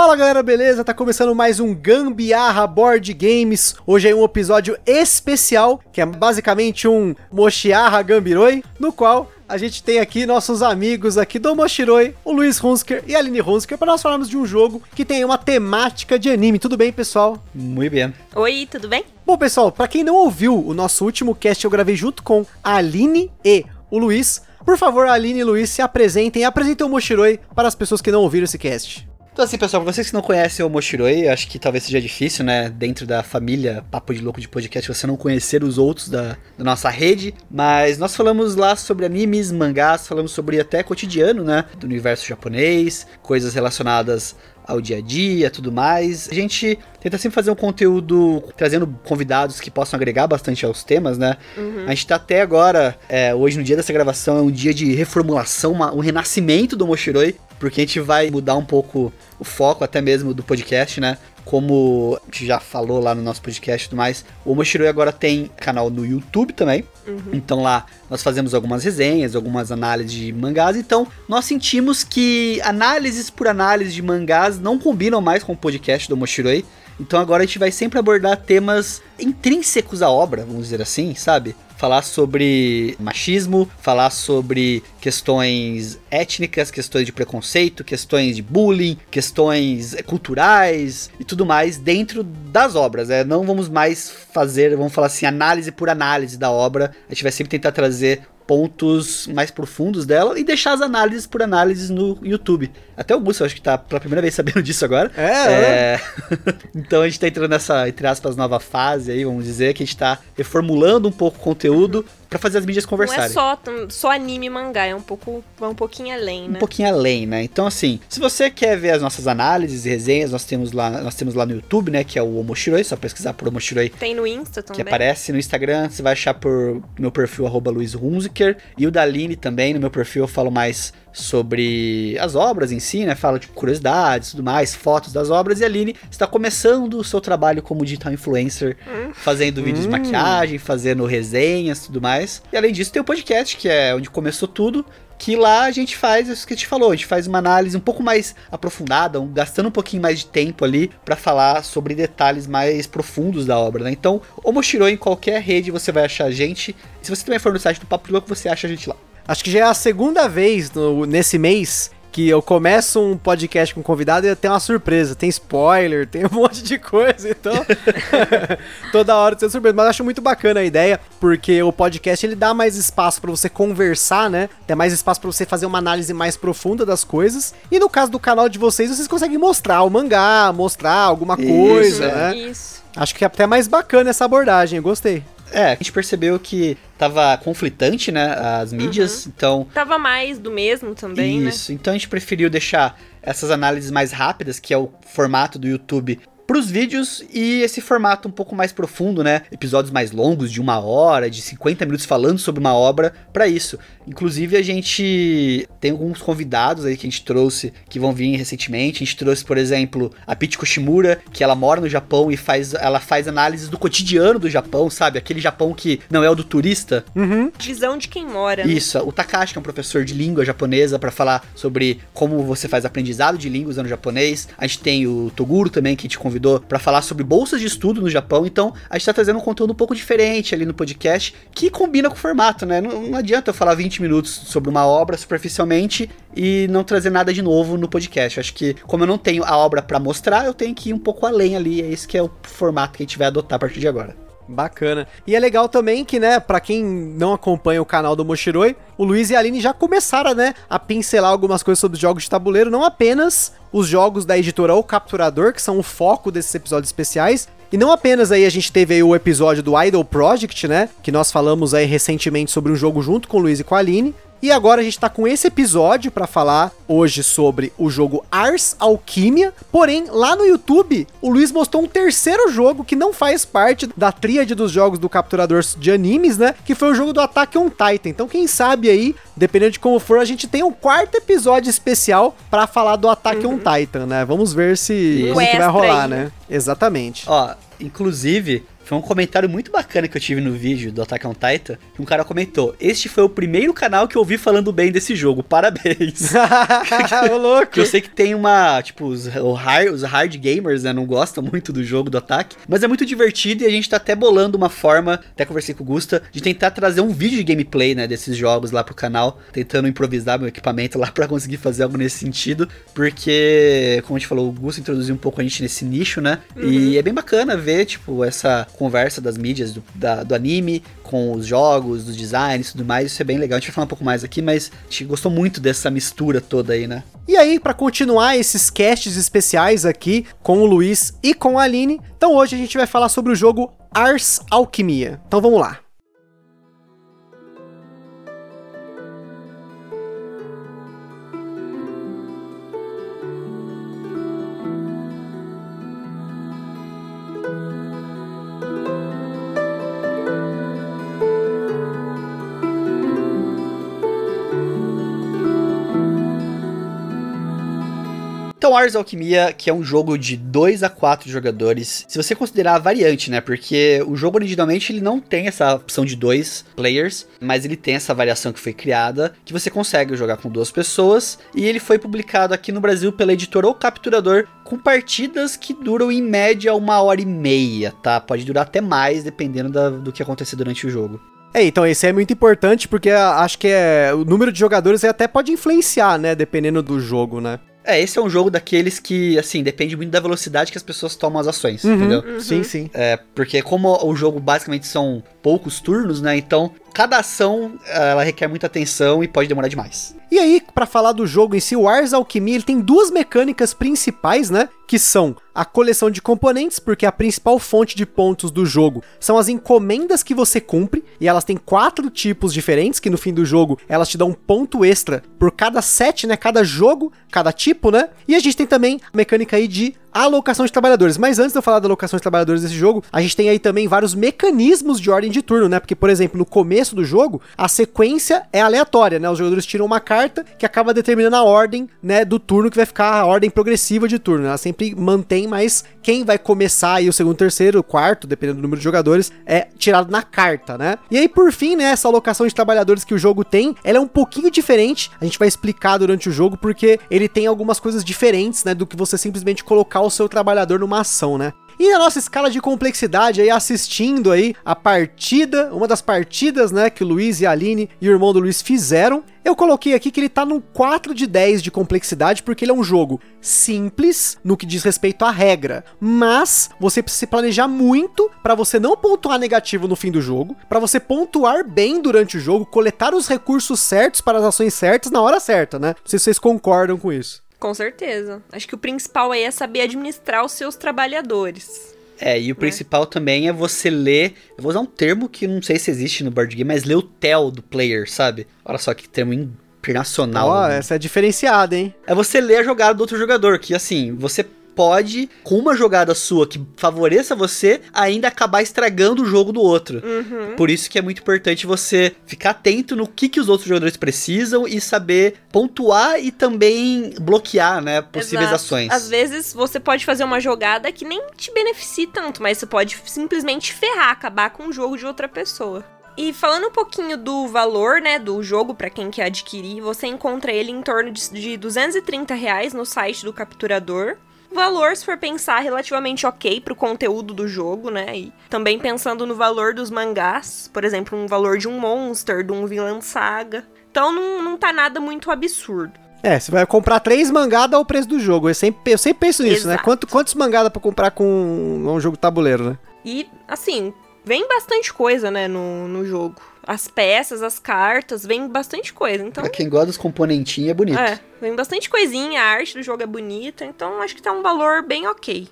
Fala galera, beleza? Tá começando mais um Gambiarra Board Games. Hoje é um episódio especial, que é basicamente um Moshiarra Gambiroi, no qual a gente tem aqui nossos amigos aqui do Moshiroi, o Luiz Hunsker e a Aline Hunsker, para nós falarmos de um jogo que tem uma temática de anime. Tudo bem, pessoal? Muito bem. Oi, tudo bem? Bom, pessoal, para quem não ouviu o nosso último cast, eu gravei junto com a Aline e o Luiz. Por favor, Aline e Luiz se apresentem e apresentem o Moshiroi para as pessoas que não ouviram esse cast. Então assim, pessoal, pra vocês que não conhecem o Moshiroi, acho que talvez seja difícil, né, dentro da família Papo de Louco de Podcast, você não conhecer os outros da, da nossa rede, mas nós falamos lá sobre animes, mangás, falamos sobre até cotidiano, né, do universo japonês, coisas relacionadas ao dia a dia, tudo mais. A gente tenta sempre fazer um conteúdo trazendo convidados que possam agregar bastante aos temas, né? Uhum. A gente tá até agora, é, hoje no dia dessa gravação, é um dia de reformulação, uma, um renascimento do Moshiroi, porque a gente vai mudar um pouco o foco até mesmo do podcast, né? Como a gente já falou lá no nosso podcast e tudo mais, o Moshiroi agora tem canal no YouTube também. Uhum. Então lá nós fazemos algumas resenhas, algumas análises de mangás. Então nós sentimos que análises por análise de mangás não combinam mais com o podcast do Moshiroi. Então agora a gente vai sempre abordar temas intrínsecos à obra, vamos dizer assim, sabe? Falar sobre machismo, falar sobre questões étnicas, questões de preconceito, questões de bullying, questões culturais e tudo mais dentro das obras. Né? Não vamos mais fazer, vamos falar assim, análise por análise da obra. A gente vai sempre tentar trazer pontos mais profundos dela e deixar as análises por análises no YouTube. Até o Gusto, acho que tá pela primeira vez sabendo disso agora. É, é. então a gente tá entrando nessa, entre aspas, nova fase aí, vamos dizer, que a gente tá reformulando um pouco o conteúdo para fazer as mídias conversarem. Não é só, só anime e mangá, é um pouco vai um pouquinho além, né? Um pouquinho além, né? Então assim, se você quer ver as nossas análises e resenhas, nós temos lá, nós temos lá no YouTube, né, que é o Omoshiroi, só pesquisar por Omoshiroi. Tem no Insta também. Que aparece no Instagram, você vai achar por meu perfil arroba Luiz Hunziker, e o da Aline também, no meu perfil eu falo mais sobre as obras em si, né? Fala de curiosidades e tudo mais, fotos das obras. E a Aline está começando o seu trabalho como digital influencer, fazendo vídeos hum. de maquiagem, fazendo resenhas e tudo mais. E além disso, tem o podcast, que é onde começou tudo. Que lá a gente faz isso que a gente falou, a gente faz uma análise um pouco mais aprofundada, um, gastando um pouquinho mais de tempo ali para falar sobre detalhes mais profundos da obra, né? Então, o Moshiro em qualquer rede você vai achar a gente. Se você também for no site do Papo Louco, você acha a gente lá. Acho que já é a segunda vez no, nesse mês que eu começo um podcast com um convidado e tem uma surpresa. Tem spoiler, tem um monte de coisa, então toda hora tem surpresa. Mas acho muito bacana a ideia, porque o podcast ele dá mais espaço para você conversar, né? Tem mais espaço para você fazer uma análise mais profunda das coisas. E no caso do canal de vocês, vocês conseguem mostrar o mangá, mostrar alguma coisa, isso, né? Isso. Acho que é até mais bacana essa abordagem, eu gostei. É, a gente percebeu que tava conflitante, né, as mídias, uhum. então... Tava mais do mesmo também, Isso, né? Isso, então a gente preferiu deixar essas análises mais rápidas, que é o formato do YouTube, pros vídeos e esse formato um pouco mais profundo, né? Episódios mais longos, de uma hora, de 50 minutos falando sobre uma obra, para isso. Inclusive, a gente tem alguns convidados aí que a gente trouxe que vão vir recentemente. A gente trouxe, por exemplo, a Pete Koshimura, que ela mora no Japão e faz, ela faz análises do cotidiano do Japão, sabe? Aquele Japão que não é o do turista. Uhum. Visão de quem mora. Né? Isso. O Takashi, que é um professor de língua japonesa, para falar sobre como você faz aprendizado de língua usando japonês. A gente tem o Toguro também, que a gente convidou convidou para falar sobre bolsas de estudo no Japão, então a gente tá trazendo um conteúdo um pouco diferente ali no podcast, que combina com o formato, né? Não, não adianta eu falar 20 minutos sobre uma obra superficialmente e não trazer nada de novo no podcast. Eu acho que, como eu não tenho a obra para mostrar, eu tenho que ir um pouco além ali, é esse que é o formato que a gente vai adotar a partir de agora. Bacana. E é legal também que, né, para quem não acompanha o canal do Moshiroi, o Luiz e a Aline já começaram, né, a pincelar algumas coisas sobre jogos de tabuleiro, não apenas os jogos da editora O Capturador, que são o foco desses episódios especiais, e não apenas aí a gente teve aí o episódio do Idol Project, né? Que nós falamos aí recentemente sobre um jogo junto com o Luiz e com a Aline. E agora a gente tá com esse episódio para falar hoje sobre o jogo Ars Alquimia. Porém, lá no YouTube, o Luiz mostrou um terceiro jogo que não faz parte da tríade dos jogos do capturador de animes, né? Que foi o jogo do Attack on Titan. Então, quem sabe aí, dependendo de como for, a gente tem um quarto episódio especial para falar do Attack on Titan, né? Vamos ver se como que vai rolar, aí, né? Exatamente. Ó, inclusive, foi um comentário muito bacana que eu tive no vídeo do Attack on Titan, que um cara comentou: "Este foi o primeiro canal que eu vi falando bem desse jogo. Parabéns". Ô, louco. Eu sei que tem uma, tipo, os, hard, os hard gamers, né, não gostam muito do jogo do ataque, mas é muito divertido e a gente tá até bolando uma forma, até conversei com o Gusta, de tentar trazer um vídeo de gameplay, né, desses jogos lá pro canal, tentando improvisar meu equipamento lá para conseguir fazer algo nesse sentido, porque, como a gente falou, o Gusta introduziu um pouco a gente nesse nicho, né, uhum. e é bem bacana ver, tipo, essa conversa das mídias do, da, do anime com os jogos, dos designs e tudo mais, isso é bem legal. A gente vai falar um pouco mais aqui, mas a gente gostou muito dessa mistura toda aí, né? E aí, para continuar esses casts especiais aqui com o Luiz e com a Aline, então hoje a gente vai falar sobre o jogo Ars Alquimia. Então vamos lá. Então, Ars Alquimia, que é um jogo de 2 a 4 jogadores, se você considerar a variante, né? Porque o jogo originalmente ele não tem essa opção de dois players, mas ele tem essa variação que foi criada, que você consegue jogar com duas pessoas, e ele foi publicado aqui no Brasil pela editora O Capturador, com partidas que duram em média uma hora e meia, tá? Pode durar até mais, dependendo da, do que acontecer durante o jogo. É, então esse é muito importante porque acho que é, o número de jogadores até pode influenciar, né, dependendo do jogo, né? É, esse é um jogo daqueles que, assim, depende muito da velocidade que as pessoas tomam as ações, uhum, entendeu? Uhum. Sim, sim. É, porque como o jogo basicamente são poucos turnos, né? Então, cada ação, ela requer muita atenção e pode demorar demais. E aí, para falar do jogo em si, o Ars Alchemy, ele tem duas mecânicas principais, né? Que são a coleção de componentes, porque a principal fonte de pontos do jogo são as encomendas que você cumpre, e elas têm quatro tipos diferentes, que no fim do jogo elas te dão um ponto extra por cada set, né? Cada jogo, cada tipo, né? E a gente tem também a mecânica aí de alocação de trabalhadores. Mas antes de eu falar da alocação de trabalhadores desse jogo, a gente tem aí também vários mecanismos de ordem de turno, né? Porque, por exemplo, no começo do jogo, a sequência é aleatória, né? Os jogadores tiram uma carta que acaba determinando a ordem, né, do turno que vai ficar a ordem progressiva de turno. Ela sempre mantém, mas quem vai começar aí o segundo, terceiro, quarto, dependendo do número de jogadores, é tirado na carta, né? E aí, por fim, né, essa alocação de trabalhadores que o jogo tem, ela é um pouquinho diferente. A gente vai explicar durante o jogo porque ele tem algumas coisas diferentes, né, do que você simplesmente colocar o seu trabalhador numa ação, né? E a nossa escala de complexidade aí, assistindo aí a partida, uma das partidas, né, que o Luiz e a Aline e o irmão do Luiz fizeram, eu coloquei aqui que ele tá no 4 de 10 de complexidade, porque ele é um jogo simples no que diz respeito à regra, mas você precisa se planejar muito para você não pontuar negativo no fim do jogo, para você pontuar bem durante o jogo, coletar os recursos certos para as ações certas na hora certa, né? Não sei se vocês concordam com isso. Com certeza. Acho que o principal aí é saber administrar os seus trabalhadores. É, e o né? principal também é você ler. Eu vou usar um termo que não sei se existe no board game, mas ler o tel do player, sabe? Olha só que termo internacional. Ó, oh, essa é diferenciada, hein? É você ler a jogada do outro jogador, que assim, você pode, com uma jogada sua que favoreça você, ainda acabar estragando o jogo do outro. Uhum. Por isso que é muito importante você ficar atento no que, que os outros jogadores precisam e saber pontuar e também bloquear, né, possíveis Exato. ações. Às vezes você pode fazer uma jogada que nem te beneficie tanto, mas você pode simplesmente ferrar, acabar com o jogo de outra pessoa. E falando um pouquinho do valor, né, do jogo para quem quer adquirir, você encontra ele em torno de, de 230 reais no site do capturador. Valor, se for pensar, relativamente ok pro conteúdo do jogo, né? E também pensando no valor dos mangás, por exemplo, um valor de um Monster, de um Villain Saga. Então não, não tá nada muito absurdo. É, você vai comprar três mangá, dá o preço do jogo. Eu sempre, eu sempre penso nisso, né? Exato. né? Quanto, quantos mangá dá pra comprar com um jogo tabuleiro, né? E, assim, vem bastante coisa, né, no, no jogo. As peças, as cartas, vem bastante coisa. Então, Pra quem gosta dos componentinhos é bonito. é, vem bastante coisinha, a arte do jogo é bonita, então acho que tá um valor bem ok.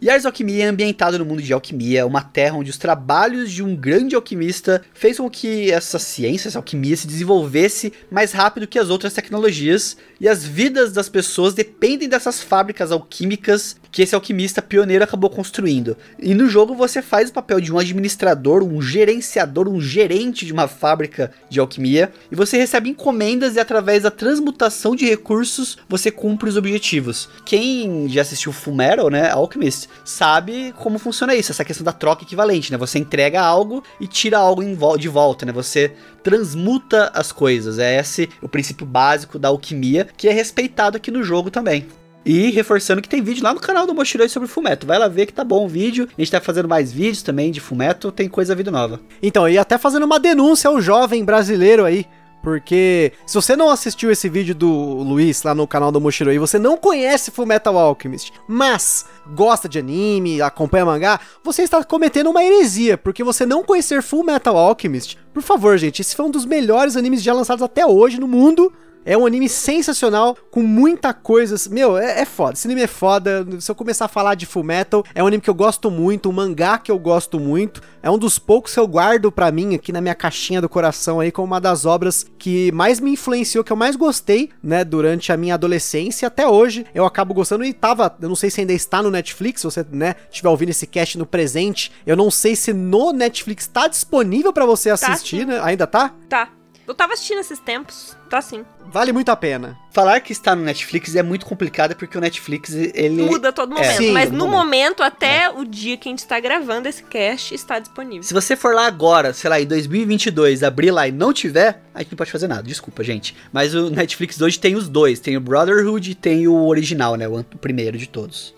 E Ars Alquimia é ambientado no mundo de alquimia, uma terra onde os trabalhos de um grande alquimista fez com que essa ciência, essa alquimia se desenvolvesse mais rápido que as outras tecnologias, e as vidas das pessoas dependem dessas fábricas alquímicas que esse alquimista pioneiro acabou construindo. E no jogo você faz o papel de um administrador, um gerenciador, um gerente de uma fábrica de alquimia, e você recebe encomendas e através da transmutação de recursos você cumpre os objetivos. Quem já assistiu Fullmetal, né, Alchemist, sabe como funciona isso, essa questão da troca equivalente, né? Você entrega algo e tira algo de volta, né? Você transmuta as coisas. É esse o princípio básico da alquimia que é respeitado aqui no jogo também. E reforçando que tem vídeo lá no canal do Mochilei sobre Fumeto. Vai lá ver que tá bom o vídeo. A gente tá fazendo mais vídeos também de Fumeto, tem coisa vindo nova. Então, e até fazendo uma denúncia ao jovem brasileiro aí. Porque se você não assistiu esse vídeo do Luiz lá no canal do Mochiro e você não conhece Fullmetal Alchemist, mas gosta de anime, acompanha mangá, você está cometendo uma heresia, porque você não conhecer Fullmetal Alchemist. Por favor, gente, esse foi um dos melhores animes já lançados até hoje no mundo é um anime sensacional, com muita coisa. Meu, é, é foda. Esse anime é foda. Se eu começar a falar de Full Metal, é um anime que eu gosto muito, um mangá que eu gosto muito. É um dos poucos que eu guardo para mim aqui na minha caixinha do coração aí, como uma das obras que mais me influenciou, que eu mais gostei, né, durante a minha adolescência. Até hoje eu acabo gostando e tava, eu não sei se ainda está no Netflix, se você, né, estiver ouvindo esse cast no presente. Eu não sei se no Netflix tá disponível para você tá assistir, tá, né? Ainda tá? Tá. Eu tava assistindo esses tempos, tá sim. Vale muito a pena. Falar que está no Netflix é muito complicado porque o Netflix, ele... Muda a todo momento, é, sim, mas no momento, momento até é. o dia que a gente está gravando esse cast, está disponível. Se você for lá agora, sei lá, em 2022, abrir lá e não tiver, a gente não pode fazer nada, desculpa, gente. Mas o Netflix hoje tem os dois, tem o Brotherhood e tem o original, né, o primeiro de todos.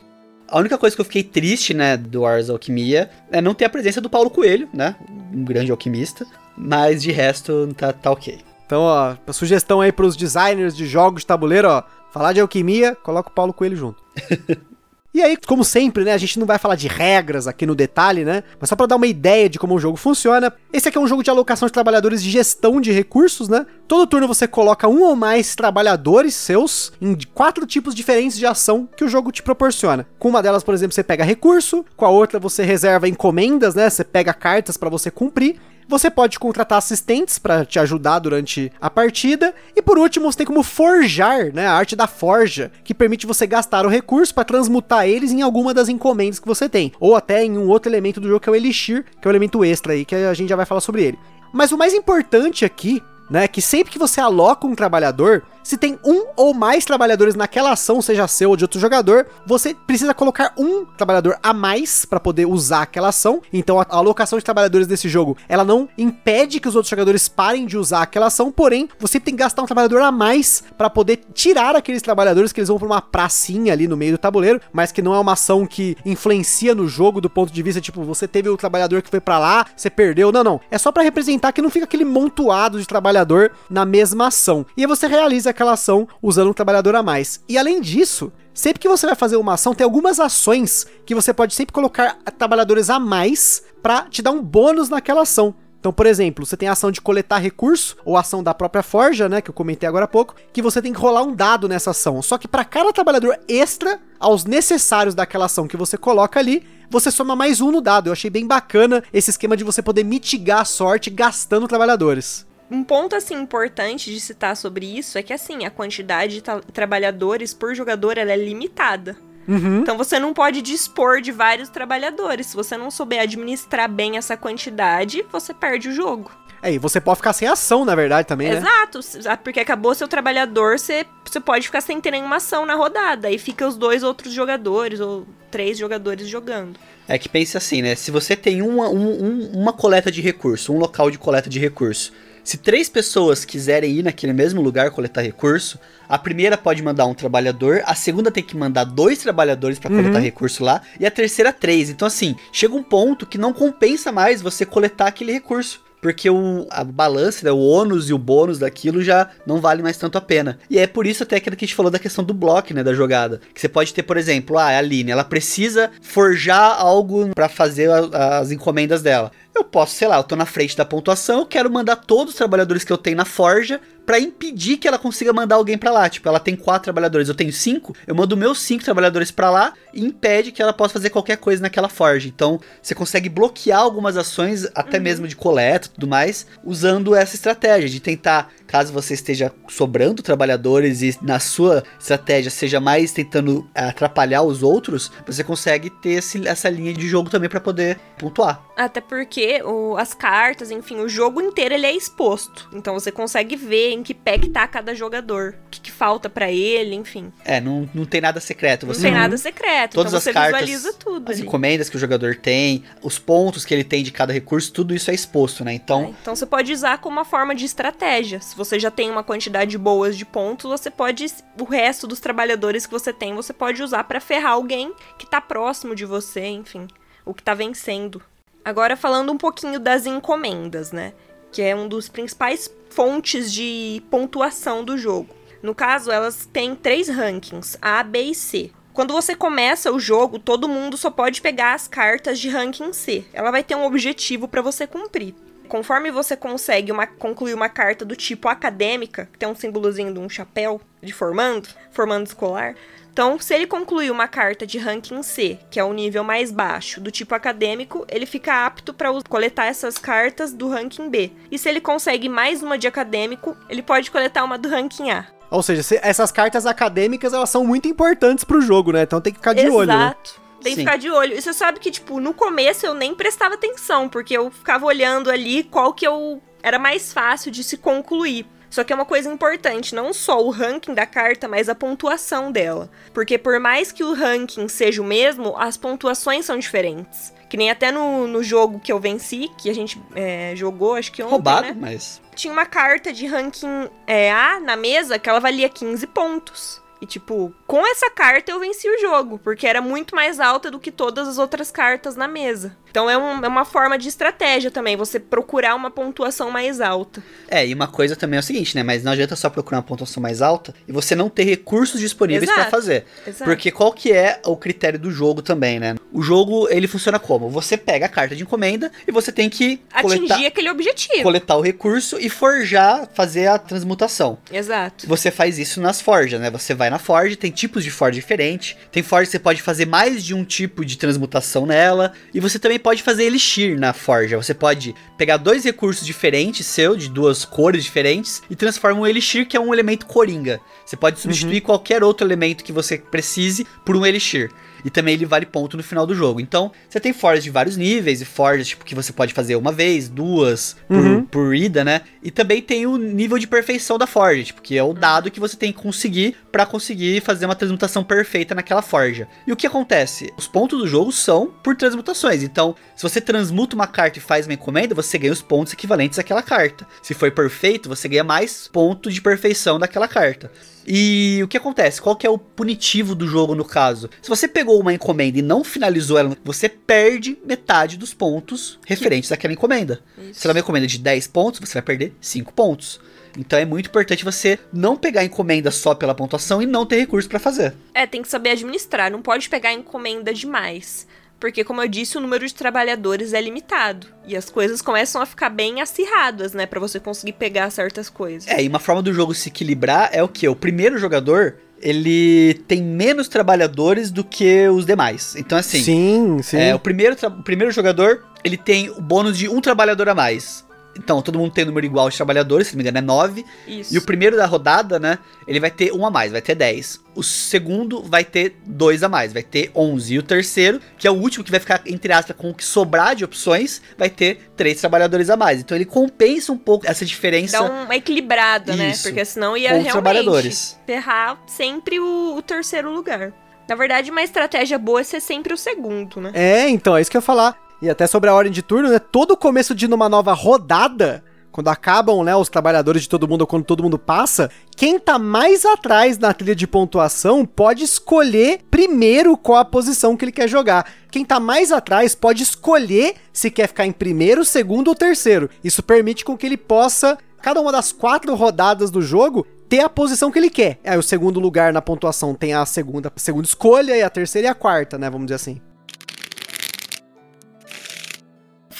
A única coisa que eu fiquei triste, né, do Ars Alquimia é não ter a presença do Paulo Coelho, né, um grande alquimista. Mas de resto, tá, tá ok. Então, ó, sugestão aí pros designers de jogos de tabuleiro, ó. Falar de alquimia, coloca o Paulo Coelho junto. E aí, como sempre, né, a gente não vai falar de regras aqui no detalhe, né? Mas só para dar uma ideia de como o jogo funciona, esse aqui é um jogo de alocação de trabalhadores de gestão de recursos, né? Todo turno você coloca um ou mais trabalhadores seus em quatro tipos diferentes de ação que o jogo te proporciona. Com uma delas, por exemplo, você pega recurso, com a outra você reserva encomendas, né? Você pega cartas para você cumprir. Você pode contratar assistentes para te ajudar durante a partida. E por último, você tem como forjar, né, a arte da forja, que permite você gastar o recurso para transmutar eles em alguma das encomendas que você tem, ou até em um outro elemento do jogo que é o elixir, que é o elemento extra aí que a gente já vai falar sobre ele. Mas o mais importante aqui, né, é que sempre que você aloca um trabalhador, se tem um ou mais trabalhadores naquela ação, seja seu ou de outro jogador, você precisa colocar um trabalhador a mais para poder usar aquela ação. Então a alocação de trabalhadores desse jogo, ela não impede que os outros jogadores parem de usar aquela ação, porém, você tem que gastar um trabalhador a mais para poder tirar aqueles trabalhadores que eles vão para uma pracinha ali no meio do tabuleiro, mas que não é uma ação que influencia no jogo do ponto de vista tipo, você teve o trabalhador que foi para lá, você perdeu. Não, não. É só para representar que não fica aquele montoado de trabalhador na mesma ação. E aí você realiza aquela ação usando um trabalhador a mais. E além disso, sempre que você vai fazer uma ação, tem algumas ações que você pode sempre colocar trabalhadores a mais para te dar um bônus naquela ação. Então, por exemplo, você tem a ação de coletar recurso, ou ação da própria forja, né, que eu comentei agora há pouco, que você tem que rolar um dado nessa ação. Só que para cada trabalhador extra aos necessários daquela ação que você coloca ali, você soma mais um no dado. Eu achei bem bacana esse esquema de você poder mitigar a sorte gastando trabalhadores um ponto assim importante de citar sobre isso é que assim a quantidade de trabalhadores por jogador ela é limitada. Uhum. Então você não pode dispor de vários trabalhadores. Se você não souber administrar bem essa quantidade, você perde o jogo. É, e você pode ficar sem ação, na verdade, também, né? Exato, porque acabou seu trabalhador, você, você pode ficar sem ter nenhuma ação na rodada. Aí fica os dois outros jogadores, ou três jogadores jogando. É que pense assim, né? Se você tem uma, um, uma coleta de recurso, um local de coleta de recurso, se três pessoas quiserem ir naquele mesmo lugar coletar recurso, a primeira pode mandar um trabalhador, a segunda tem que mandar dois trabalhadores para coletar uhum. recurso lá, e a terceira três. Então, assim, chega um ponto que não compensa mais você coletar aquele recurso porque o a balança, né, o ônus e o bônus daquilo já não vale mais tanto a pena. E é por isso até que a gente falou da questão do bloco, né, da jogada. Que você pode ter, por exemplo, ah, a Aline, ela precisa forjar algo para fazer a, as encomendas dela. Eu posso, sei lá, eu tô na frente da pontuação, eu quero mandar todos os trabalhadores que eu tenho na forja pra impedir que ela consiga mandar alguém pra lá. Tipo, ela tem quatro trabalhadores, eu tenho cinco, eu mando meus cinco trabalhadores pra lá e impede que ela possa fazer qualquer coisa naquela forja. Então, você consegue bloquear algumas ações, até mesmo de coleta e tudo mais, usando essa estratégia de tentar, caso você esteja sobrando trabalhadores e na sua estratégia seja mais tentando atrapalhar os outros, você consegue ter esse, essa linha de jogo também pra poder pontuar. Até porque o- as cartas, enfim, o jogo inteiro ele é exposto. Então você consegue ver em que pé que tá cada jogador. O que, que falta pra ele, enfim. É, não, não tem nada secreto. Não Você tem nada secreto. Todas então as você cartas, visualiza tudo. As ali. encomendas que o jogador tem, os pontos que ele tem de cada recurso, tudo isso é exposto, né? Então, Então você pode usar como uma forma de estratégia. Se você já tem uma quantidade boa de pontos, você pode. O resto dos trabalhadores que você tem, você pode usar pra ferrar alguém que tá próximo de você, enfim. O que tá vencendo. Agora falando um pouquinho das encomendas, né? Que é um dos principais fontes de pontuação do jogo. No caso, elas têm três rankings: A, B e C. Quando você começa o jogo, todo mundo só pode pegar as cartas de ranking C. Ela vai ter um objetivo pra você cumprir. Conforme você consegue uma- concluir uma carta do tipo acadêmica, que tem um símbolozinho de um chapéu de formando, formando escolar. Então, se ele concluir uma carta de ranking C, que é o nível mais baixo, do tipo acadêmico, ele fica apto para coletar essas cartas do ranking B. E se ele consegue mais uma de acadêmico, ele pode coletar uma do ranking A. Ou seja, se- essas cartas acadêmicas, elas são muito importantes pro jogo, né? Então tem que ficar de olho, né? Tem que ficar de olho. E você sabe que, tipo, no começo eu nem prestava atenção, porque eu ficava olhando ali qual que eu era mais fácil de se concluir. Só que é uma coisa importante, não só o ranking da carta, mas a pontuação dela. Porque por mais que o ranking seja o mesmo, as pontuações são diferentes. Que nem até no, no jogo que eu venci, que a gente é, jogou, acho que ontem, roubado, né? mas tinha uma carta de ranking é, A na mesa que ela valia 15 pontos. E, tipo, com essa carta eu venci o jogo, porque era muito mais alta do que todas as outras cartas na mesa. Então é, um- é uma forma de estratégia também, você procurar uma pontuação mais alta. É, e uma coisa também é o seguinte, né? Mas não adianta só procurar uma pontuação mais alta e você não ter recursos disponíveis pra Exato. fazer. Exato. Porque qual que é o critério do jogo também, né? O jogo, ele funciona como? Você pega a carta de encomenda e você tem que Atingir coletar, aquele objetivo. coletar o recurso e forjar, fazer a transmutação. Exato. Você faz isso nas forjas, né? Você vai na forja, tem tipos de forja diferentes. Tem forja que você pode fazer mais de um tipo de transmutação nela. E você também pode fazer elixir na forja. Você pode pegar dois recursos diferentes seu, de duas cores diferentes, e transforma um elixir, que é um elemento coringa. Você pode substituir qualquer outro elemento que você precise por um elixir. E também ele vale ponto no final do jogo. Então, você tem forjas de vários níveis, e forjas tipo, que você pode fazer uma vez, duas, por, Uhum. por ida, né? E também tem o nível de perfeição da forja, tipo, que é o dado que você tem que conseguir pra conseguir fazer uma transmutação perfeita naquela forja. E o que acontece? Os pontos do jogo são por transmutações. Então, se você transmuta uma carta e faz uma encomenda, você ganha os pontos equivalentes àquela carta. Se foi perfeito, você ganha mais pontos de perfeição daquela carta. E o que acontece? Qual que é o punitivo do jogo no caso? Se você pegou uma encomenda e não finalizou ela, você perde metade dos pontos referentes àquela encomenda. Se ela é uma encomenda de 10 pontos, você vai perder 5 pontos. Então é muito importante você não pegar encomenda só pela pontuação e não ter recurso pra fazer. É, tem que saber administrar, não pode pegar encomenda demais. Porque, como eu disse, o número de trabalhadores é limitado. E as coisas começam a ficar bem acirradas, né? Pra você conseguir pegar certas coisas. É, e uma forma do jogo se equilibrar é o que? O primeiro jogador, ele tem menos trabalhadores do que os demais. Então assim, Sim, sim. É, o primeiro, o primeiro jogador, ele tem o bônus de um trabalhador a mais. Então, todo mundo tem número igual de trabalhadores, se não me engano é 9. Isso. E o primeiro da rodada, né, ele vai ter um a mais, vai ter 10. O segundo vai ter dois a mais, vai ter 11. E o terceiro, que é o último que vai ficar, entre aspas, com o que sobrar de opções, vai ter três trabalhadores a mais. Então, ele compensa um pouco essa diferença. Dá uma equilibrada, né? Isso. Porque senão ia realmente trabalhadores. ferrar sempre o, o terceiro lugar. Na verdade, uma estratégia boa é ser sempre o segundo, né? É, então, é isso que eu ia falar. E até sobre a ordem de turno, né? Todo começo de numa nova rodada, quando acabam, né, os trabalhadores de todo mundo, ou quando todo mundo passa, quem tá mais atrás na trilha de pontuação pode escolher primeiro qual a posição que ele quer jogar. Quem tá mais atrás pode escolher se quer ficar em primeiro, segundo ou terceiro. Isso permite com que ele possa, cada uma das quatro rodadas do jogo, ter a posição que ele quer. Aí o segundo lugar na pontuação tem a segunda, a segunda escolha, e a terceira e a quarta, né? Vamos dizer assim.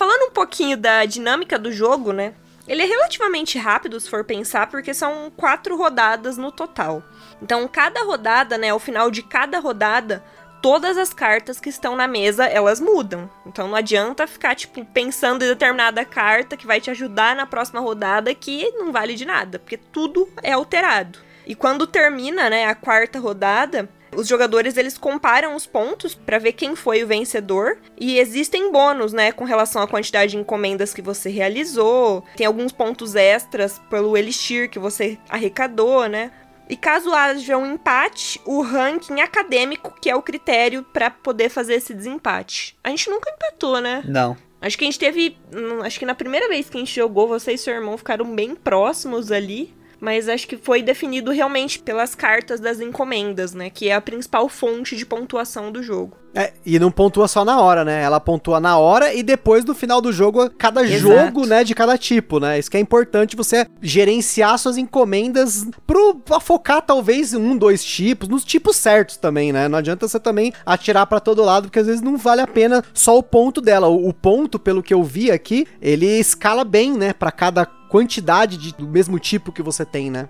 Falando um pouquinho da dinâmica do jogo, né? Ele é relativamente rápido, se for pensar, porque são quatro rodadas no total. Então, cada rodada, né, ao final de cada rodada, todas as cartas que estão na mesa, elas mudam. Então não adianta ficar, tipo, pensando em determinada carta que vai te ajudar na próxima rodada que não vale de nada, porque tudo é alterado. E quando termina, né, a quarta rodada, os jogadores eles comparam os pontos para ver quem foi o vencedor e existem bônus, né, com relação à quantidade de encomendas que você realizou. Tem alguns pontos extras pelo elixir que você arrecadou, né? E caso haja um empate, o ranking acadêmico, que é o critério para poder fazer esse desempate. A gente nunca empatou, né? Não. Acho que a gente teve. hum, Acho que na primeira vez que a gente jogou, você e seu irmão ficaram bem próximos ali. Mas acho que foi definido realmente pelas cartas das encomendas, né? Que é a principal fonte de pontuação do jogo. É, e não pontua só na hora, né? Ela pontua na hora e depois no final do jogo, cada Exato. jogo, né, de cada tipo, né? Isso que é importante você gerenciar suas encomendas pro, focar talvez um, dois tipos, nos tipos certos também, né? Não adianta você também atirar pra todo lado, porque às vezes não vale a pena só o ponto dela. O, o ponto, pelo que eu vi aqui, ele escala bem, né, Pra cada quantidade de, do mesmo tipo que você tem, né?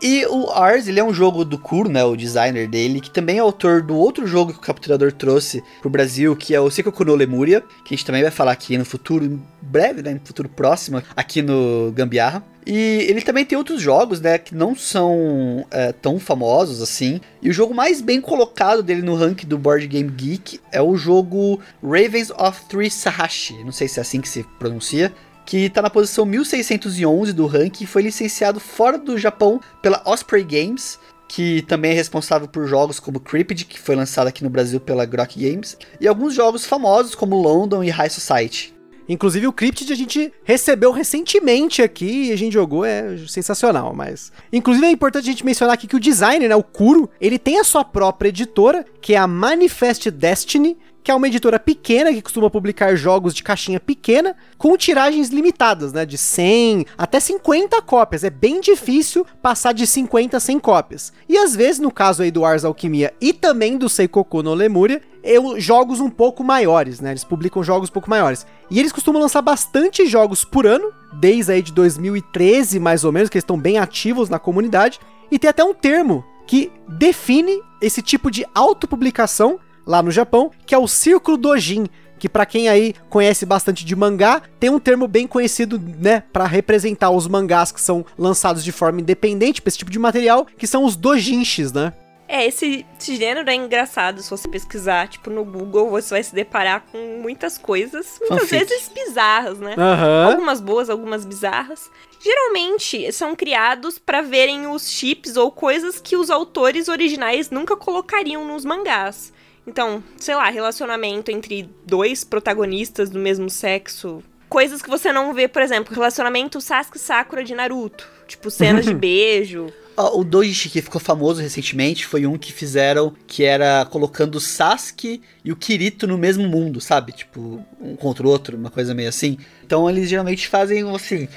E o Ars, ele é um jogo do Kuro, né, o designer dele, que também é autor do outro jogo que o Capturador trouxe pro Brasil, que é o Seikoku no Lemuria, que a gente também vai falar aqui no futuro, em breve, né, no futuro próximo, aqui no Gambiarra. E ele também tem outros jogos, né, que não são é, tão famosos assim. E o jogo mais bem colocado dele no ranking do Board Game Geek é o jogo Ravens of Three Sahashi, não sei se é assim que se pronuncia, que tá na posição 1611 do ranking e foi licenciado fora do Japão pela Osprey Games, que também é responsável por jogos como Cryptid, que foi lançado aqui no Brasil pela Grok Games, e alguns jogos famosos como London e High Society. Inclusive o Cryptid a gente recebeu recentemente aqui e a gente jogou, é sensacional, mas... Inclusive é importante a gente mencionar aqui que o designer, né, o Kuro, ele tem a sua própria editora, que é a Manifest Destiny, que é uma editora pequena que costuma publicar jogos de caixinha pequena com tiragens limitadas, né, de 100 até 50 cópias. É bem difícil passar de 50 a 100 cópias. E às vezes, no caso aí do Ars Alquimia e também do Seikoku no Lemuria, eu, jogos um pouco maiores, né? Eles publicam jogos um pouco maiores. E eles costumam lançar bastante jogos por ano, desde aí de 2013 mais ou menos, que eles estão bem ativos na comunidade. E tem até um termo que define esse tipo de autopublicação lá no Japão, que é o Círculo Dojin, que para quem aí conhece bastante de mangá, tem um termo bem conhecido, né, para representar os mangás que são lançados de forma independente para esse tipo de material, que são os dojinshis, né? É, esse, esse gênero é engraçado se você pesquisar, tipo, no Google, você vai se deparar com muitas coisas, muitas Fanfic. vezes bizarras, né? Aham. Algumas boas, algumas bizarras. Geralmente são criados pra verem os chips ou coisas que os autores originais nunca colocariam nos mangás. Então, sei lá, relacionamento entre dois protagonistas do mesmo sexo. Coisas que você não vê, por exemplo, relacionamento Sasuke Sakura de Naruto. Tipo, cenas de beijo. Ó, O Doji que ficou famoso recentemente foi um que fizeram que era colocando o Sasuke e o Kirito no mesmo mundo, sabe? Tipo, um contra o outro, uma coisa meio assim. Então eles geralmente fazem assim.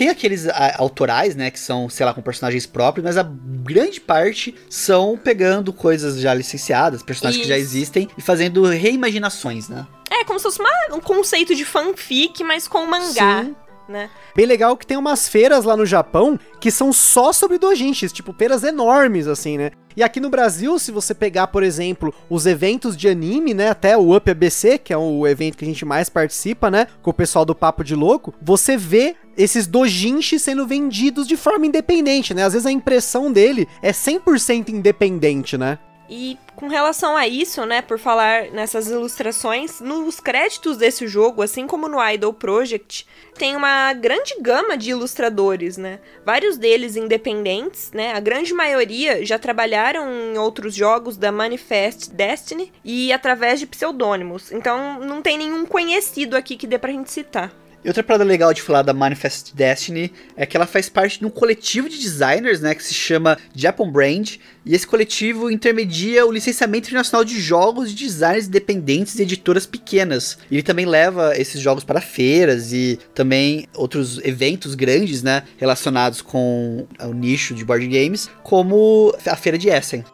Tem aqueles ah, autorais, né, que são, sei lá, com personagens próprios, mas a grande parte são pegando coisas já licenciadas, personagens que já Isso. existem, e fazendo reimaginações, né? É como se fosse uma- um conceito de fanfic, mas com mangá, Sim. Né? Bem legal que tem umas feiras lá no Japão que são só sobre dojinshis, tipo feiras enormes assim, né? E aqui no Brasil, se você pegar, por exemplo, os eventos de anime, né, até o Up ABC, que é o evento que a gente mais participa, né, com o pessoal do Papo de Louco, você vê esses dojinshis sendo vendidos de forma independente, né? Às vezes a impressão dele é 100% independente, né? E com relação a isso, né, por falar nessas ilustrações, nos créditos desse jogo, assim como no Idol Project, tem uma grande gama de ilustradores, né? Vários deles independentes, né? A grande maioria já trabalharam em outros jogos da Manifest Destiny e através de pseudônimos. Então não tem nenhum conhecido aqui que dê pra gente citar. E outra parada legal de falar da Manifest Destiny é que ela faz parte de um coletivo de designers, né, que se chama Japan Brand, e esse coletivo intermedia o licenciamento internacional de jogos de designers independentes e editoras pequenas. E ele também leva esses jogos para feiras e também outros eventos grandes, né, relacionados com o nicho de board games, como a feira de Essen.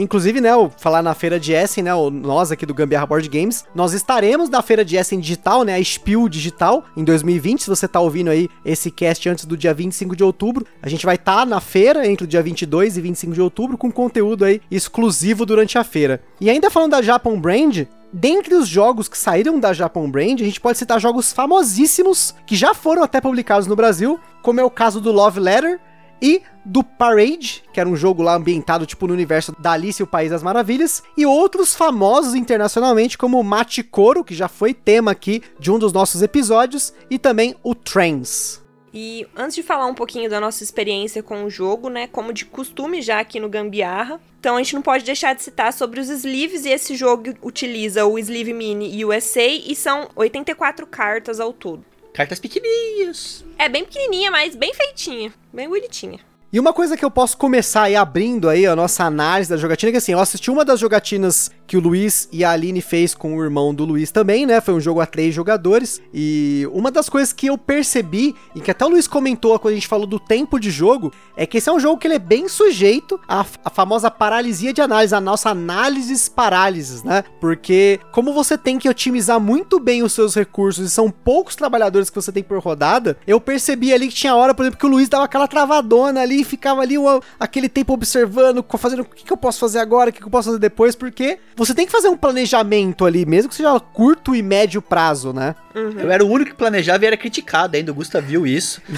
Inclusive, né, falar na feira de Essen, né, nós aqui do Gambiarra Board Games, nós estaremos na feira de Essen digital, né, a Spiel digital, em 2020. Se você tá ouvindo aí esse cast antes do dia 25 de outubro, a gente vai estar tá na feira entre o dia 22 e 25 de outubro com conteúdo aí exclusivo durante a feira. E ainda falando da Japan Brand, Dentre os jogos que saíram da Japan Brand, a gente pode citar jogos famosíssimos que já foram até publicados no Brasil, como é o caso do Love Letter e do Parade, que era um jogo lá ambientado tipo no universo da Alice e o País das Maravilhas, e outros famosos internacionalmente como Machikoro, que já foi tema aqui de um dos nossos episódios, e também o Trans. E antes de falar um pouquinho da nossa experiência com o jogo, né, como de costume já aqui no Gambiarra, então a gente não pode deixar de citar sobre os sleeves, e esse jogo utiliza o Sleeve Mini USA e são 84 cartas ao todo. Cartas pequenininhas. É bem pequenininha, mas bem feitinha, bem bonitinha. E uma coisa que eu posso começar aí abrindo aí a nossa análise da jogatina, que assim, eu assisti uma das jogatinas que o Luiz e a Aline fez com o irmão do Luiz também, né? Foi um jogo a três jogadores. E uma das coisas que eu percebi, e que até o Luiz comentou quando a gente falou do tempo de jogo, é que esse é um jogo que ele é bem sujeito à, à famosa paralisia de análise, a nossa análises parálises, né? Porque como você tem que otimizar muito bem os seus recursos e são poucos trabalhadores que você tem por rodada, eu percebi ali que tinha hora, por exemplo, que o Luiz dava aquela travadona ali, ficava ali uma, aquele tempo observando, fazendo o que, que eu posso fazer agora, o que, que eu posso fazer depois, porque você tem que fazer um planejamento ali, mesmo que seja curto e médio prazo, né? Uhum. Eu era o único que planejava e era criticado ainda. O Gusta viu isso.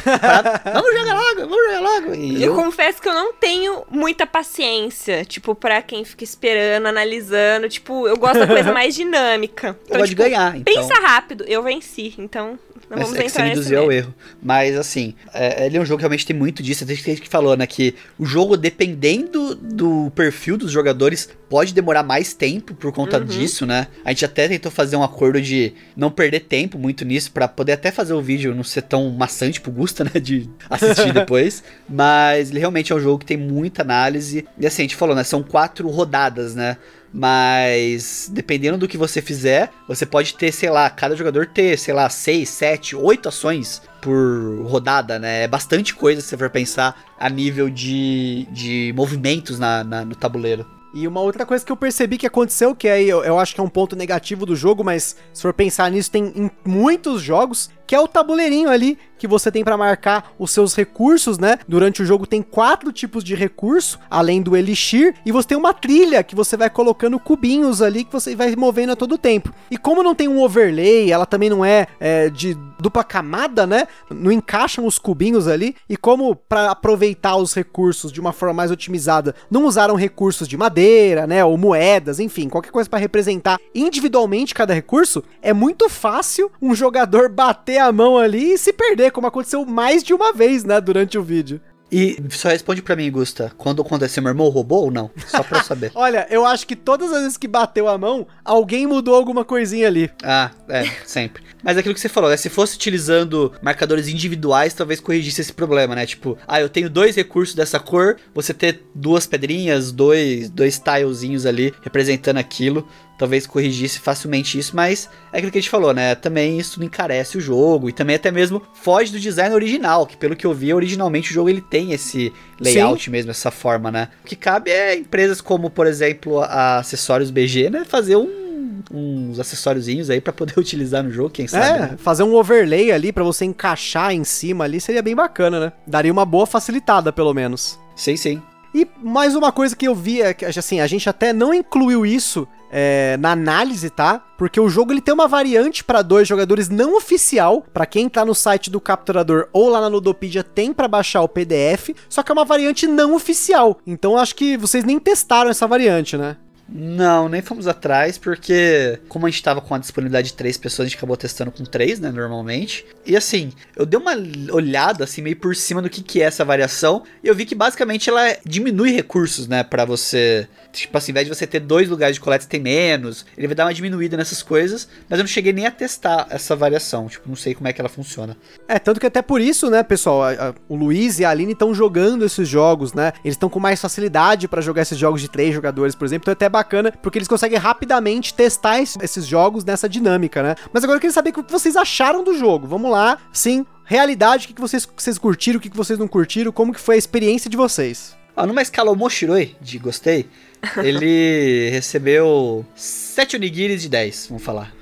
vamos jogar logo, vamos jogar logo. E eu, eu confesso que eu não tenho muita paciência, tipo, pra quem fica esperando, analisando. Tipo, eu gosto da coisa mais dinâmica. Então, eu gosto tipo, de ganhar. Então... Pensa rápido, eu venci, então não vamos é, é que você ao erro. Mas, assim, é, ele é um jogo que realmente tem muito disso. Tem gente que falou, né, que o jogo, dependendo do perfil dos jogadores, pode demorar mais tempo por conta uhum. disso, né? A gente até tentou fazer um acordo de não perder tempo muito nisso, para poder até fazer o vídeo não ser tão maçante pro Gusta, né, de assistir depois. Mas ele realmente é um jogo que tem muita análise. E assim, a gente falou, né, são quatro rodadas, né? Mas dependendo do que você fizer, você pode ter, sei lá, cada jogador ter, sei lá, 6, 7, 8 ações por rodada, né? É bastante coisa se você for pensar a nível de, de movimentos na, na no tabuleiro. E uma outra coisa que eu percebi que aconteceu, que aí eu, eu, acho que é um ponto negativo do jogo, mas se for pensar nisso, tem em muitos jogos, que é o tabuleirinho ali que você tem para marcar os seus recursos, né? Durante o jogo tem quatro tipos de recurso, além do elixir, e você tem uma trilha que você vai colocando cubinhos ali que você vai movendo a todo tempo. E como não tem um overlay, ela também não é, é de dupla camada, né? Não encaixam os cubinhos ali. E como para aproveitar os recursos de uma forma mais otimizada, não usaram recursos de madeira, né? Ou moedas, enfim, qualquer coisa para representar individualmente cada recurso, é muito fácil um jogador bater a mão ali e se perder como aconteceu mais de uma vez, né, durante o vídeo. E só responde para mim, Gusta, quando aconteceu, meu irmão roubou ou não? Só pra eu saber. Olha, eu acho que todas as vezes que bateu a mão, alguém mudou alguma coisinha ali. Ah, é, sempre. Mas aquilo que você falou, né? Se fosse utilizando marcadores individuais, talvez corrigisse esse problema, né? Tipo, ah, eu tenho dois recursos dessa cor, você ter duas pedrinhas, dois, dois tilezinhos ali representando aquilo talvez corrigisse facilmente isso, mas é aquilo que a gente falou, né? Também isso encarece o jogo e também até mesmo foge do design original, que pelo que eu vi, originalmente o jogo ele tem esse layout Sim. mesmo, essa forma, né? O que cabe é empresas como, por exemplo, a Acessórios BG, né? Fazer um uns acessóriozinhos aí para poder utilizar no jogo, quem sabe. É, né? fazer um overlay ali para você encaixar em cima ali seria bem bacana, né? Daria uma boa facilitada, pelo menos. Sim, sim. E mais uma coisa que eu vi é que, assim, a gente até não incluiu isso é, na análise, tá? Porque o jogo ele tem uma variante para dois jogadores não oficial. Para quem tá no site do capturador ou lá na Ludopedia tem para baixar o PDF, só que é uma variante não oficial. Então acho que vocês nem testaram essa variante, né? Não, nem fomos atrás, porque como a gente tava com a disponibilidade de três pessoas, a gente acabou testando com três, né, normalmente. E assim, eu dei uma olhada, assim, meio por cima do que, que é essa variação, e eu vi que basicamente ela diminui recursos, né, para você Tipo assim, ao invés de você ter dois lugares de coleta, tem menos. Ele vai dar uma diminuída nessas coisas. Mas eu não cheguei nem a testar essa variação. Tipo, não sei como é que ela funciona. É, tanto que até por isso, né, pessoal, a, a, o Luiz e a Aline estão jogando esses jogos, né? Eles estão com mais facilidade para jogar esses jogos de três jogadores, por exemplo. Então é até bacana, porque eles conseguem rapidamente testar esses jogos nessa dinâmica, né? Mas agora eu queria saber o que vocês acharam do jogo. Vamos lá, sim. Realidade, o que vocês, vocês curtiram, o que vocês não curtiram, como que foi a experiência de vocês? Ah, numa escala Omoshiroi, de gostei, ele recebeu 7 onigiris de 10, vamos falar.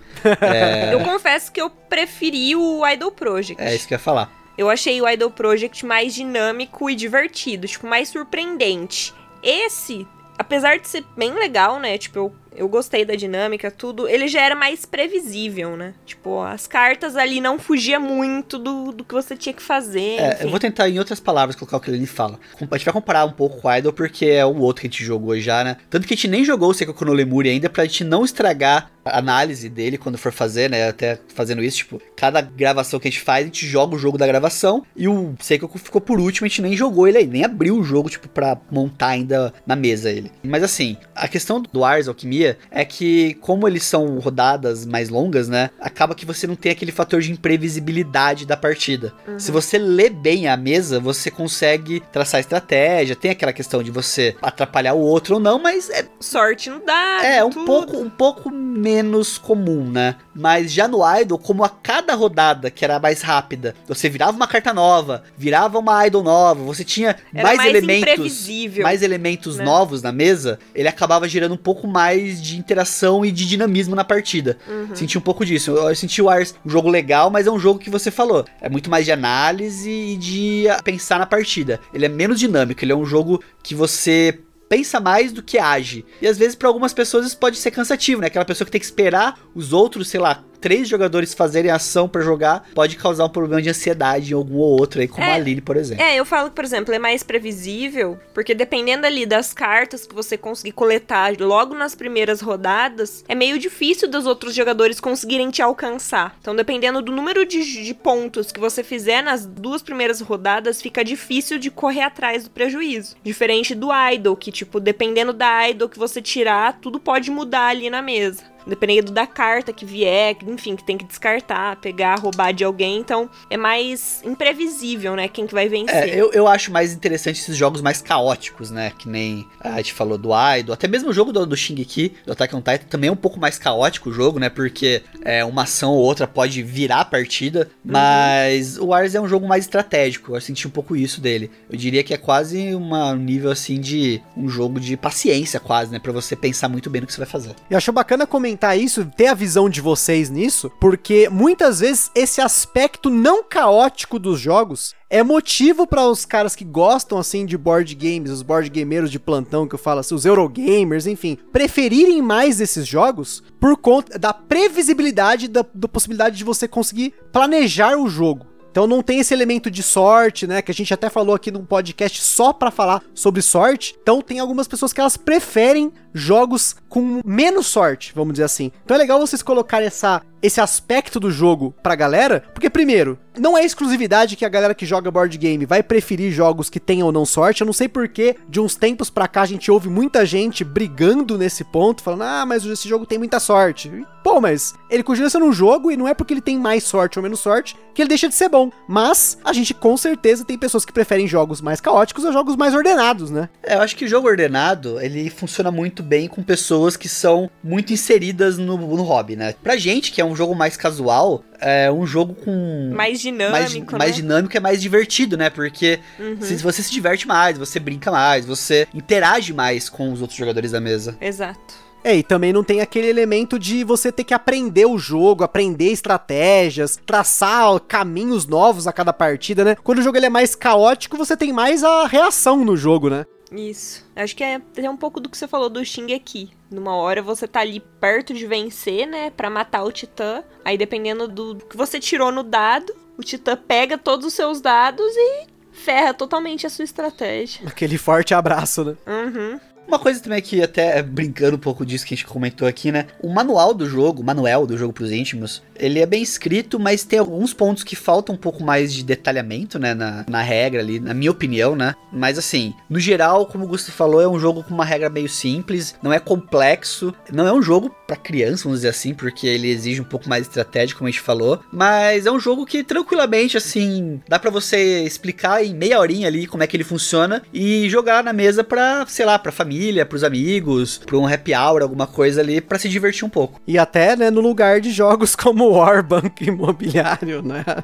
É, Eu confesso que eu preferi o Idol Project. é isso que eu ia falar. Eu achei o Idol Project mais dinâmico e divertido, tipo, mais surpreendente. Esse, apesar de ser bem legal, né? Tipo, eu, eu gostei da dinâmica, tudo, ele já era mais previsível, né? Tipo, as cartas ali não fugia muito do, do que você tinha que fazer. É, eu vou tentar, em outras palavras, colocar o que ele fala. A gente vai comparar um pouco com o Idol, porque é o outro que a gente jogou já, né? Tanto que a gente nem jogou o Seiko no Lemuri ainda, pra gente não estragar a análise dele quando for fazer, né? Até fazendo isso, tipo, cada gravação que a gente faz, a gente joga o jogo da gravação. E o Seiko ficou por último, a gente nem jogou ele aí, nem abriu o jogo, tipo, pra montar ainda na mesa ele. Mas assim, a questão do Ars Alquimia é que, como eles são rodadas mais longas, né? Acaba que você não tem aquele fator de imprevisibilidade da partida. Se você lê bem a mesa, você consegue traçar estratégia, tem aquela questão de você atrapalhar o outro ou não, mas é Sorte no dado. é, um tudo. pouco, um pouco menos comum, né? Mas já no Idol, como a cada rodada que era mais rápida, você virava uma carta nova, virava uma Idol nova, você tinha mais, mais elementos, mais elementos né? novos na mesa, ele acabava gerando um pouco mais de interação e de dinamismo na partida. Uhum. Senti um pouco disso. Eu senti o Ars um jogo legal, mas é um jogo que você falou. É muito mais de análise e de pensar na partida. Ele é menos dinâmico, ele é um jogo que você pensa mais do que age. E às vezes para algumas pessoas isso pode ser cansativo, né? Aquela pessoa que tem que esperar os outros, sei lá, três jogadores fazerem ação pra jogar, pode causar um problema de ansiedade em algum ou outro aí, como É. a Lily, por exemplo. É, eu falo que, por exemplo, é mais previsível, porque dependendo ali das cartas que você conseguir coletar logo nas primeiras rodadas, é meio difícil dos outros jogadores conseguirem te alcançar. Então, dependendo do número de, de pontos que você fizer nas duas primeiras rodadas, fica difícil de correr atrás do prejuízo. Diferente do Idol, que, tipo, dependendo da Idol que você tirar, tudo pode mudar ali na mesa. Dependendo da carta que vier, enfim, que tem que descartar, pegar, roubar de alguém. Então, é mais imprevisível, né? Quem que vai vencer. É, eu, eu acho mais interessante esses jogos mais caóticos, né? Que nem a gente falou do Idol, até mesmo o jogo do, do Shingeki, do Attack on Titan, também é um pouco mais caótico o jogo, né? Porque é, uma ação ou outra pode virar a partida, mas o Wars é um jogo mais estratégico, eu senti um pouco isso dele. Eu diria que é quase uma- um nível assim de um jogo de paciência quase, né? Pra você pensar muito bem no que você vai fazer. Eu acho bacana comentar isso, ter a visão de vocês nisso, porque muitas vezes esse aspecto não caótico dos jogos é motivo para os caras que gostam assim de board games, os board gameiros de plantão que eu falo assim, os Eurogamers, enfim, preferirem mais esses jogos por conta da previsibilidade da, da possibilidade de você conseguir planejar o jogo. Então não tem esse elemento de sorte, né? Que a gente até falou aqui num podcast só pra falar sobre sorte. Então tem algumas pessoas que elas preferem jogos com menos sorte, vamos dizer assim. Então é legal vocês colocarem essa, esse aspecto do jogo pra galera, porque primeiro, não é exclusividade que a galera que joga board game vai preferir jogos que tenham ou não sorte. Eu não sei porquê, de uns tempos pra cá a gente ouve muita gente brigando nesse ponto, falando: "Ah, mas esse jogo tem muita sorte". Pô, mas ele continua sendo um jogo e não é porque ele tem mais sorte ou menos sorte que ele deixa de ser bom. Mas a gente com certeza tem pessoas que preferem jogos mais caóticos a jogos mais ordenados, né? É, eu acho que o jogo ordenado, ele funciona muito bem com pessoas que são muito inseridas no, no hobby, né? Pra gente, que é um jogo mais casual, é um jogo com... mais dinâmico, mais, né? mais dinâmico é mais divertido, né? Porque Uhum. se você se diverte mais, você brinca mais, você interage mais com os outros jogadores da mesa. Exato. É, e também não tem aquele elemento de você ter que aprender o jogo, aprender estratégias, traçar caminhos novos a cada partida, né? Quando o jogo ele é mais caótico, você tem mais a reação no jogo, né? Isso. Acho que é, é um pouco do que você falou do Shingeki. Numa hora você tá ali perto de vencer, né? Pra matar o Titã. Aí dependendo do que você tirou no dado, o Titã pega todos os seus dados e ferra totalmente a sua estratégia. Aquele forte abraço, né? Uhum. Uma coisa também que até brincando um pouco disso que a gente comentou aqui, né? O manual do jogo, o manual do jogo pros íntimos, ele é bem escrito, mas tem alguns pontos que faltam um pouco mais de detalhamento, né? Na, na regra ali, na minha opinião, né? Mas assim, no geral, como o Gusto falou, é um jogo com uma regra meio simples, não é complexo, não é um jogo pra criança, vamos dizer assim, porque ele exige um pouco mais estratégia, como a gente falou, mas é um jogo que tranquilamente, assim, dá pra você explicar em meia horinha ali como é que ele funciona e jogar na mesa pra, sei lá, pra família família, pros amigos, pra um happy hour, alguma coisa ali, pra se divertir um pouco. E até, né, no lugar de jogos como War Banco Imobiliário, né?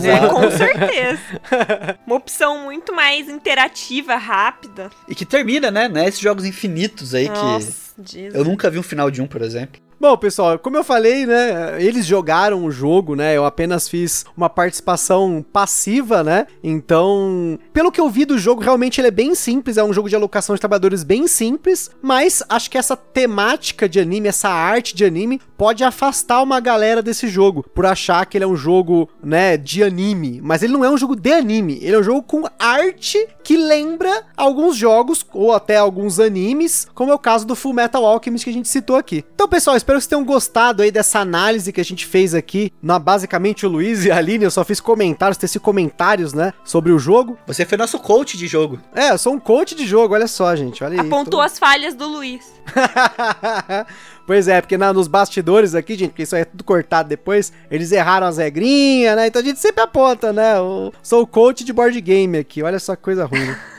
É, com certeza. Uma opção muito mais interativa, rápida. E que termina, né? né esses jogos infinitos aí Nossa, que. Jesus. Eu nunca vi um final de um, por exemplo. Bom, pessoal, como eu falei, né, eles jogaram o jogo, né, eu apenas fiz uma participação passiva, né, então, pelo que eu vi do jogo, realmente ele é bem simples, é um jogo de alocação de trabalhadores bem simples, mas acho que essa temática de anime, essa arte de anime, pode afastar uma galera desse jogo, por achar que ele é um jogo, né, de anime, mas ele não é um jogo de anime, ele é um jogo com arte que lembra alguns jogos, ou até alguns animes, como é o caso do Full Metal Alchemist que a gente citou aqui. Então, pessoal, espero que vocês tenham gostado aí dessa análise que a gente fez aqui. Na, basicamente, o Luiz e a Aline, eu só fiz comentários, teci comentários, né, sobre o jogo. Você foi nosso coach de jogo. É, eu sou um coach de jogo, olha só, gente, olha aí. Apontou tô- as falhas do Luiz. pois é, porque na- nos bastidores aqui, gente, porque isso aí é tudo cortado depois, eles erraram as regrinhas, né? Então a gente sempre aponta, né? Eu sou o coach de board game aqui, olha só que coisa ruim. né?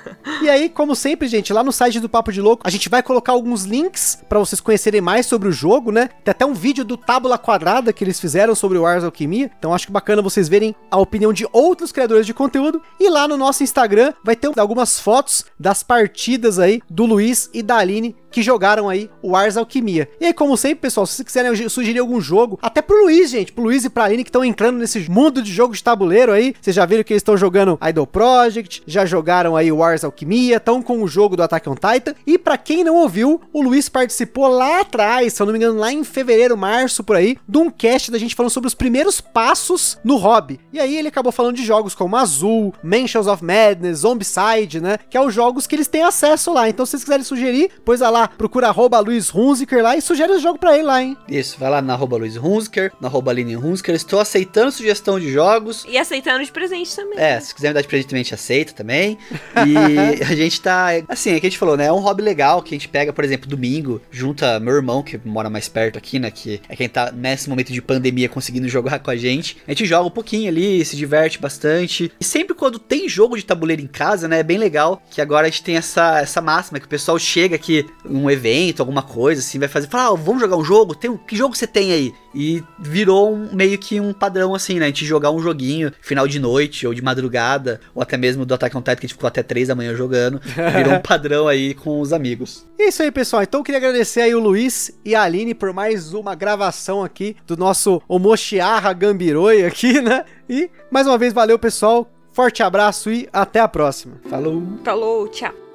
E aí, como sempre, gente, lá no site do Papo de Louco, a gente vai colocar alguns links pra vocês conhecerem mais sobre o jogo, né? Tem até um vídeo do Tábula Quadrada que eles fizeram sobre o Ars Alquimia. Então acho que bacana vocês verem a opinião de outros criadores de conteúdo. E lá no nosso Instagram vai ter algumas fotos das partidas aí do Luiz e da Aline que jogaram aí o Ars Alquimia. E aí, como sempre, pessoal, se vocês quiserem sugerir algum jogo, até pro Luiz, gente, pro Luiz e pra Aline que estão entrando nesse mundo de jogo de tabuleiro aí, vocês já viram que eles estão jogando Idol Project, já jogaram aí o Alquimia, estão com o jogo do Attack on Titan. E pra quem não ouviu, o Luiz participou lá atrás, se eu não me engano, lá em fevereiro, março, por aí, de um cast da gente falando sobre os primeiros passos no hobby. E aí ele acabou falando de jogos como Azul, Mansions of Madness, Zombicide, né? Que é os jogos que eles têm acesso lá. Então, se vocês quiserem sugerir, pois lá, procura arroba Luiz Hunziker lá e sugere o jogo pra ele lá, hein? Isso, vai lá na arroba Luiz Hunsker, na arroba Aline Hunsker. Estou aceitando sugestão de jogos. E aceitando de presente também. É, se quiser me dar de presente também, a gente aceita também. E a gente tá. Assim, é que a gente falou, né? É um hobby legal que a gente pega, por exemplo, domingo, junta meu irmão, que mora mais perto aqui, né? Que é quem tá nesse momento de pandemia conseguindo jogar com a gente. A gente joga um pouquinho ali, se diverte bastante. E sempre quando tem jogo de tabuleiro em casa, né? É bem legal que agora a gente tem essa, essa máxima que o pessoal chega aqui um evento, alguma coisa assim, vai fazer, fala, ah, vamos jogar um jogo? Tem um, que jogo você tem aí? E virou um, meio que um padrão assim, né? A gente jogar um joguinho final de noite ou de madrugada, ou até mesmo do Attack on Titan que a gente ficou até 3 da manhã jogando. Virou um padrão aí com os amigos. E é isso aí, pessoal. Então eu queria agradecer aí o Luiz e a Aline por mais uma gravação aqui do nosso Omoshiarra Gambiroi aqui, né? E mais uma vez valeu, pessoal. Forte abraço e até a próxima. Falou! Falou, tchau.